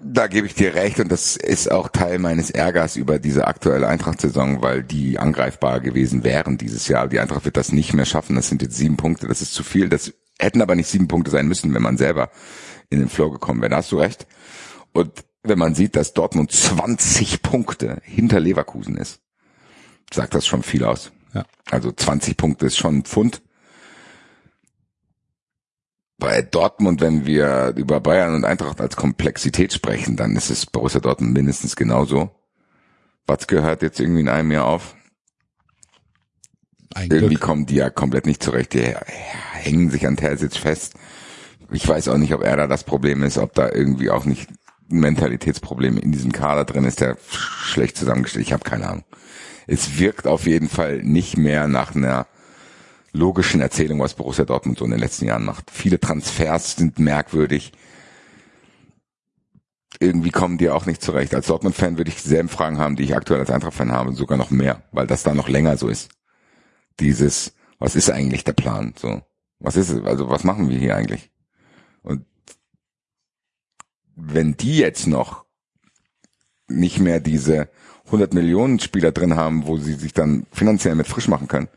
Da gebe ich dir recht und das ist auch Teil meines Ärgers über diese aktuelle Eintracht-Saison, weil die angreifbar gewesen wären dieses Jahr. Die Eintracht wird das nicht mehr schaffen. Das sind jetzt sieben Punkte, das ist zu viel. Das hätten aber nicht sieben Punkte sein müssen, wenn man selber in den Flow gekommen wäre. Da hast du recht. Und wenn man sieht, dass Dortmund 20 Punkte hinter Leverkusen ist, sagt das schon viel aus. Ja. Also 20 Punkte ist schon ein Pfund. Bei Dortmund, wenn wir über Bayern und Eintracht als Komplexität sprechen, dann ist es Borussia Dortmund mindestens genauso. Watzke hört jetzt irgendwie in einem Jahr auf. Ein Irgendwie Glück. kommen die ja komplett nicht zurecht. Die hängen sich an Terzic fest. Ich weiß auch nicht, ob er da das Problem ist, ob da irgendwie auch nicht ein Mentalitätsproblem in diesem Kader drin ist, der schlecht zusammengestellt. Ich habe keine Ahnung. Es wirkt auf jeden Fall nicht mehr nach einer logischen Erzählung, was Borussia Dortmund so in den letzten Jahren macht. Viele Transfers sind merkwürdig. Irgendwie kommen die auch nicht zurecht. Als Dortmund-Fan würde ich dieselben Fragen haben, die ich aktuell als Eintracht-Fan habe, sogar noch mehr, weil das da noch länger so ist. Dieses, was ist eigentlich der Plan? So, was ist es? Also was machen wir hier eigentlich? Und wenn die jetzt noch nicht mehr diese 100 Millionen Spieler drin haben, wo sie sich dann finanziell mit frisch machen können,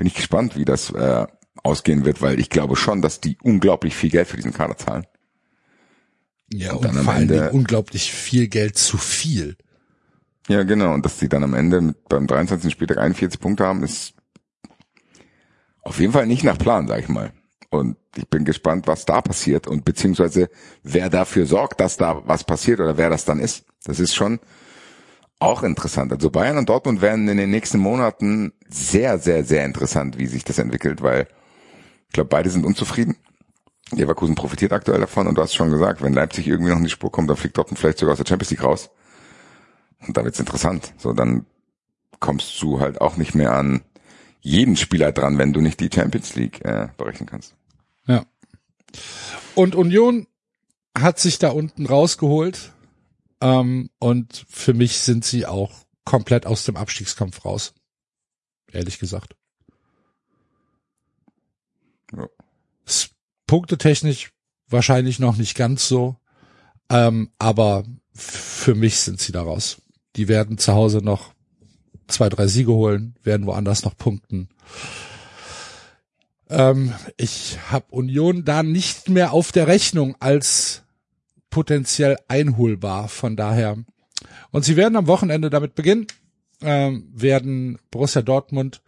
bin ich gespannt, wie das äh, ausgehen wird, weil ich glaube schon, dass die unglaublich viel Geld für diesen Kader zahlen. Ja, und und, vor allen Dingen unglaublich viel Geld zu viel. Ja, genau. Und dass sie dann am Ende mit, beim 23. Spieltag 41 Punkte haben, ist auf jeden Fall nicht nach Plan, sag ich mal. Und ich bin gespannt, was da passiert und beziehungsweise wer dafür sorgt, dass da was passiert oder wer das dann ist. Das ist schon auch interessant. Also Bayern und Dortmund werden in den nächsten Monaten sehr, sehr, sehr interessant, wie sich das entwickelt, weil ich glaube, beide sind unzufrieden. Leverkusen profitiert aktuell davon und du hast schon gesagt, wenn Leipzig irgendwie noch in die Spur kommt, dann fliegt Dortmund vielleicht sogar aus der Champions League raus. Und da wird's interessant. So, dann kommst du halt auch nicht mehr an jeden Spieler dran, wenn du nicht die Champions League äh, berechnen kannst. Ja. Und Union hat sich da unten rausgeholt. Ähm, und für mich sind sie auch komplett aus dem Abstiegskampf raus. Ehrlich gesagt. Ja. Punktetechnisch wahrscheinlich noch nicht ganz so. Ähm, aber für mich sind sie da raus. Die werden zu Hause noch zwei, drei Siege holen, werden woanders noch punkten. Ähm, ich habe Union da nicht mehr auf der Rechnung als potenziell einholbar. Von daher. Und sie werden am Wochenende damit beginnen, ähm, werden Borussia Dortmund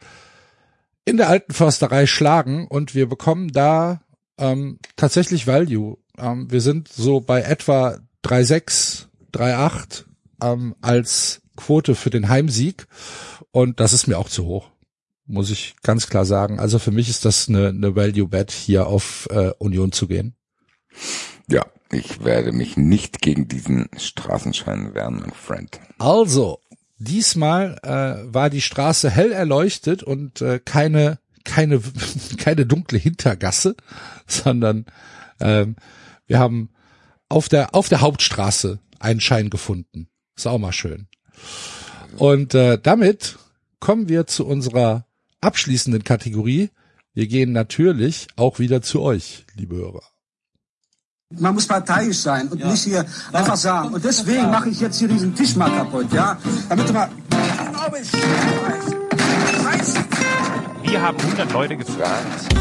in der alten Försterei schlagen und wir bekommen da ähm, tatsächlich Value. Ähm, wir sind so bei etwa 3,6, 3,8 ähm, als Quote für den Heimsieg und das ist mir auch zu hoch, muss ich ganz klar sagen. Also für mich ist das eine, eine Value Bet hier auf äh, Union zu gehen. Ja, ich werde mich nicht gegen diesen Straßenschein wehren, mein Friend. Also, diesmal äh, war die Straße hell erleuchtet und äh, keine keine keine dunkle Hintergasse, sondern ähm, wir haben auf der auf der Hauptstraße einen Schein gefunden. Ist auch mal schön. Und äh, damit kommen wir zu unserer abschließenden Kategorie. Wir gehen natürlich auch wieder zu euch, liebe Hörer. Man muss parteiisch sein und nicht hier einfach sagen. Und deswegen mache ich jetzt hier diesen Tisch mal kaputt, ja? Damit du mal. Wir haben 100 Leute gefragt.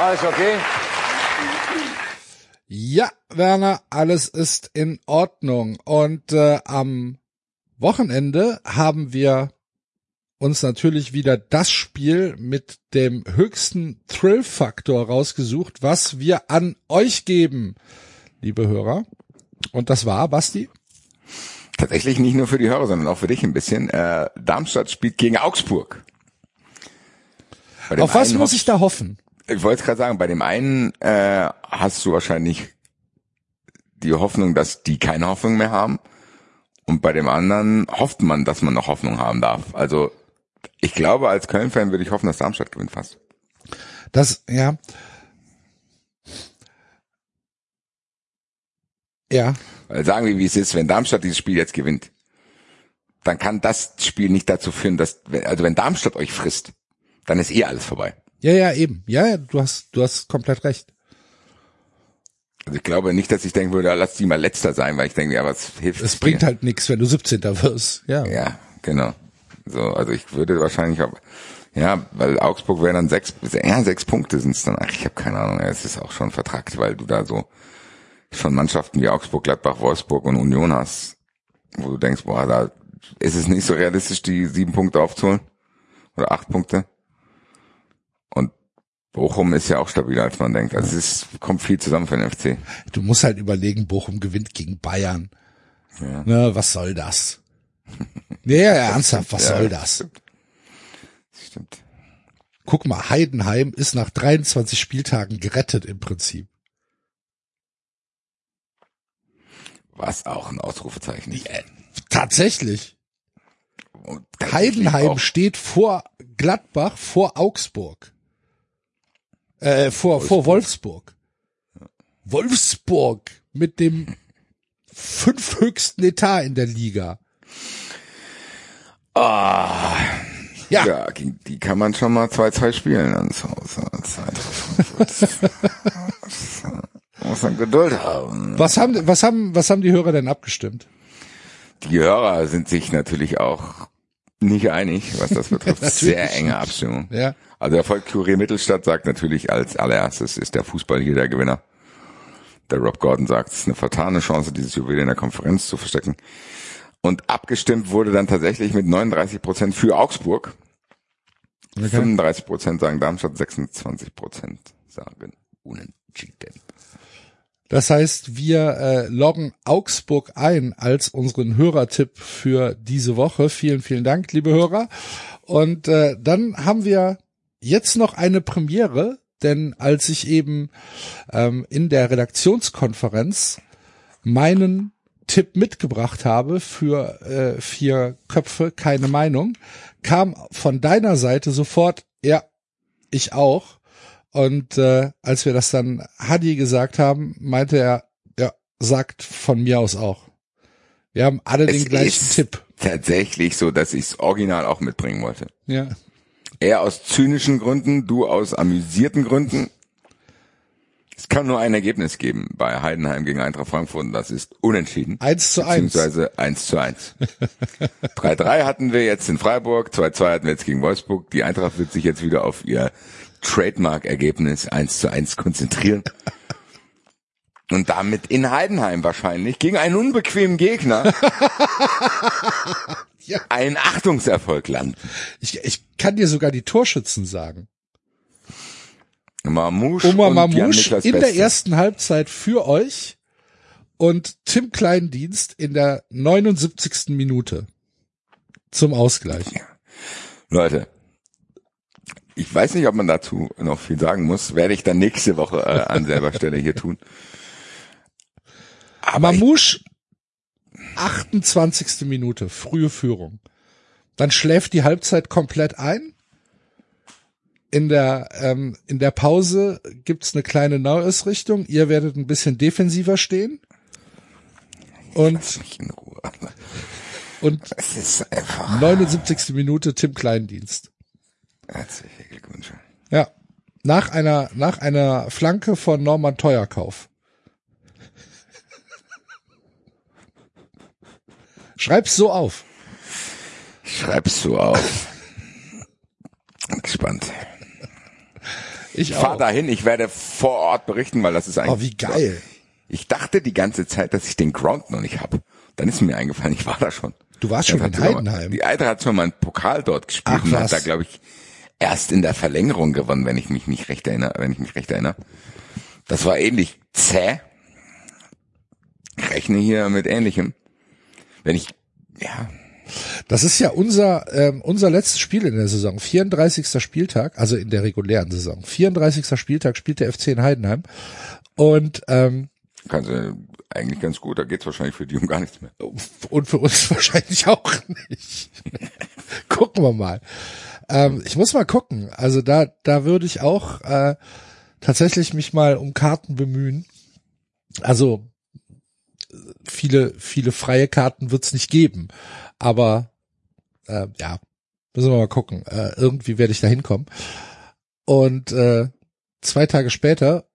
Alles okay? Ja, Werner, alles ist in Ordnung. Und äh, am Wochenende haben wir uns natürlich wieder das Spiel mit dem höchsten Thrill-Faktor rausgesucht, was wir an euch geben, liebe Hörer. Und das war, Basti? Tatsächlich nicht nur für die Hörer, sondern auch für dich ein bisschen. Äh, Darmstadt spielt gegen Augsburg. Auf was muss ich da hoffen? Ich wollte gerade sagen, bei dem einen äh, hast du wahrscheinlich die Hoffnung, dass die keine Hoffnung mehr haben. Und bei dem anderen hofft man, dass man noch Hoffnung haben darf. Also ich glaube, als Köln-Fan würde ich hoffen, dass Darmstadt gewinnt fast. Das, ja. Ja. Weil sagen wir, wie es ist, wenn Darmstadt dieses Spiel jetzt gewinnt, dann kann das Spiel nicht dazu führen, dass, also wenn Darmstadt euch frisst, dann ist eh alles vorbei. Ja, ja, eben. Ja, ja, du hast, du hast komplett recht. Also ich glaube nicht, dass ich denken würde, ja, lass die mal letzter sein, weil ich denke, ja, was hilft Es bringt halt nichts, wenn du 17. wirst. Ja. Ja, genau. So, also ich würde wahrscheinlich auch, ja, weil Augsburg wäre dann sechs, ja, sechs Punkte sind es dann. Ach, ich habe keine Ahnung, es ist auch schon vertragt, weil du da so schon Mannschaften wie Augsburg, Gladbach, Wolfsburg und Union hast, wo du denkst, boah, da ist es nicht so realistisch, die sieben Punkte aufzuholen. Oder acht Punkte. Und Bochum ist ja auch stabiler, als man denkt. Also es kommt viel zusammen für den FC. Du musst halt überlegen, Bochum gewinnt gegen Bayern. Ja. Ne, was soll das? Ja, ja, ernsthaft, was Ja, soll das stimmt. Stimmt. Guck mal, Heidenheim ist nach 23 Spieltagen gerettet im Prinzip. Was auch ein Ausrufezeichen ist. Tatsächlich. Heidenheim steht vor Gladbach, vor Augsburg. Äh, vor, vor Wolfsburg. Wolfsburg mit dem fünfhöchsten Etat in der Liga. Ah, Ja, ja, gegen die kann man schon mal 2-2 spielen ans Haus. als Eintracht Frankfurt. Muss man Geduld haben. was haben, was haben, was haben die Hörer denn abgestimmt? Die Hörer sind sich natürlich auch nicht einig, was das betrifft. Sehr enge Abstimmung. Ja. Also der Volk Kurier Mittelstadt sagt natürlich als allererstes ist der Fußball hier der Gewinner. Der Rob Gordon sagt, es ist eine vertane Chance, dieses Juwel in der Konferenz zu verstecken. Und abgestimmt wurde dann tatsächlich mit 39 Prozent für Augsburg. 35 Prozent sagen Darmstadt, 26 Prozent sagen unentschieden. Das heißt, wir äh, loggen Augsburg ein als unseren Hörertipp für diese Woche. Vielen, vielen Dank, liebe Hörer. Und äh, dann haben wir jetzt noch eine Premiere, denn als ich eben ähm, in der Redaktionskonferenz meinen Tipp mitgebracht habe für äh, vier Köpfe, keine Meinung, kam von deiner Seite sofort, ja, ich auch. Und äh, als wir das dann Hadi gesagt haben, meinte er, ja, sagt von mir aus auch. Wir haben alle den gleichen Tipp. tatsächlich so, dass ich es original auch mitbringen wollte. Ja. Er aus zynischen Gründen, du aus amüsierten Gründen. Es kann nur ein Ergebnis geben bei Heidenheim gegen Eintracht Frankfurt und das ist unentschieden. Eins zu eins. Beziehungsweise 1 zu 1. 3-3 hatten wir jetzt in Freiburg, 2-2 hatten wir jetzt gegen Wolfsburg. Die Eintracht wird sich jetzt wieder auf ihr Trademark-Ergebnis 1 zu 1 konzentrieren. Und damit in Heidenheim wahrscheinlich gegen einen unbequemen Gegner Ja. einen Achtungserfolg landen. Ich, ich kann dir sogar die Torschützen sagen. Mamouche Oma Mamouche in der Beste. ersten Halbzeit für euch und Tim Kleindienst in der 79. Minute zum Ausgleich. Leute, ich weiß nicht, ob man dazu noch viel sagen muss. Werde ich dann nächste Woche äh, an selber Stelle hier tun. Mamouche 28. Minute, frühe Führung. Dann schläft die Halbzeit komplett ein. In der, ähm, in der Pause gibt's eine kleine Neuausrichtung. Ihr werdet ein bisschen defensiver stehen. Und, und Es ist einfach 79. Minute Tim Kleindienst. herzliche Glückwünsche. Ja. Nach einer, nach einer Flanke von Norman Teuerkauf. Schreib's so auf. Schreib's so auf. Gespannt. Ich Ich fahr auch. dahin, ich werde vor Ort berichten, weil das ist eigentlich. Oh, wie geil. Ich dachte die ganze Zeit, dass ich den Ground noch nicht habe. Dann ist mir eingefallen, ich war da schon. Du warst schon in mal- Heidenheim. Die Eintracht hat schon mal einen Pokal dort gespielt Ach, und was. hat da, glaube ich, erst in der Verlängerung gewonnen, wenn ich mich nicht recht erinnere, wenn ich mich recht erinnere. Das war ähnlich zäh. Ich rechne hier mit ähnlichem. Wenn ich, ja, Das ist ja unser, ähm, unser letztes Spiel in der Saison. 34. Spieltag, also in der regulären Saison. 34. Spieltag spielt der FC in Heidenheim. Und ähm, kannst du eigentlich ganz gut. Da geht's wahrscheinlich für die um gar nichts mehr. Und für uns wahrscheinlich auch nicht. gucken wir mal. Ähm, ich muss mal gucken. Also da, da würde ich auch äh, tatsächlich mich mal um Karten bemühen. Also viele, viele freie Karten wird's nicht geben. Aber äh, ja, müssen wir mal gucken. Äh, irgendwie werde ich da hinkommen. Und äh, zwei Tage später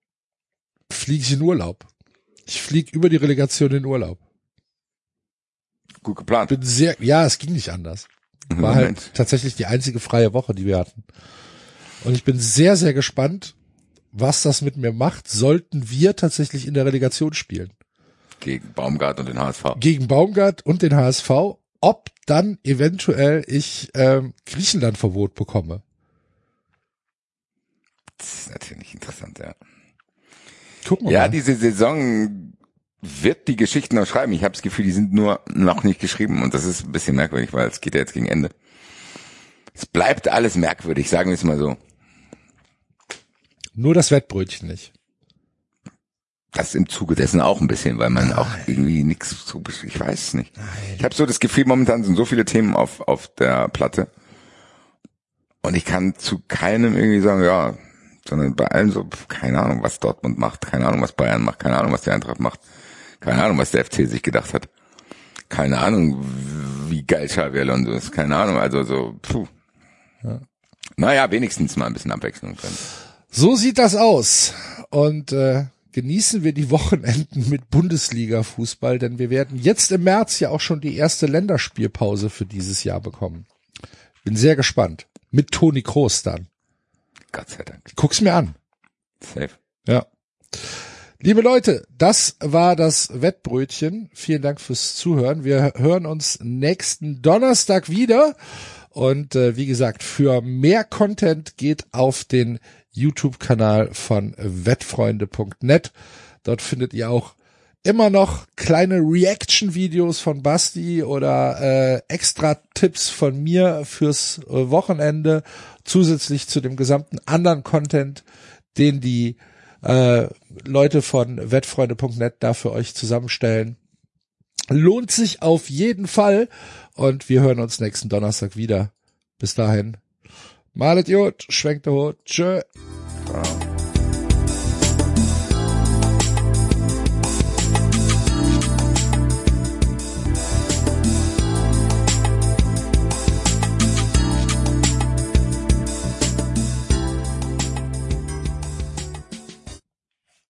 fliege ich in Urlaub. Ich fliege über die Relegation in Urlaub. Gut geplant. Bin sehr, ja, es ging nicht anders. War halt Moment. tatsächlich die einzige freie Woche, die wir hatten. Und ich bin sehr, sehr gespannt, was das mit mir macht, sollten wir tatsächlich in der Relegation spielen. Gegen Baumgart und den HSV. Gegen Baumgart und den HSV, ob dann eventuell ich ähm, Griechenland-Verbot bekomme. Das ist natürlich interessant, ja. Gucken wir Ja, mal. diese Saison wird die Geschichten noch schreiben. Ich habe das Gefühl, die sind nur noch nicht geschrieben und das ist ein bisschen merkwürdig, weil es geht ja jetzt gegen Ende. Es bleibt alles merkwürdig, sagen wir es mal so. Nur das Wettbrötchen nicht. Das im Zuge dessen auch ein bisschen, weil man auch irgendwie nichts so, ich weiß es nicht. Ich habe so das Gefühl, momentan sind so viele Themen auf, auf der Platte und ich kann zu keinem irgendwie sagen, ja, sondern bei allem so, keine Ahnung, was Dortmund macht, keine Ahnung, was Bayern macht, keine Ahnung, was die Eintracht macht, keine Ahnung, was der FC sich gedacht hat, keine Ahnung, wie geil Xavi Alonso ist, keine Ahnung, also so, puh. Naja, wenigstens mal ein bisschen Abwechslung drin. So sieht das aus. Und äh, genießen wir die Wochenenden mit Bundesliga-Fußball, denn wir werden jetzt im März ja auch schon die erste Länderspielpause für dieses Jahr bekommen. Bin sehr gespannt. Mit Toni Kroos dann. Gott sei Dank. Guck's mir an. Safe. Ja. Liebe Leute, das war das Wettbrötchen. Vielen Dank fürs Zuhören. Wir hören uns nächsten Donnerstag wieder. Und äh, wie gesagt, für mehr Content geht auf den YouTube-Kanal von wettfreunde.net. Dort findet ihr auch immer noch kleine Reaction-Videos von Basti oder äh, extra Tipps von mir fürs äh, Wochenende, zusätzlich zu dem gesamten anderen Content, den die äh, Leute von wettfreunde.net da für euch zusammenstellen. Lohnt sich auf jeden Fall und wir hören uns nächsten Donnerstag wieder. Bis dahin. Malet Jod, schwenkt der Hut, tschö.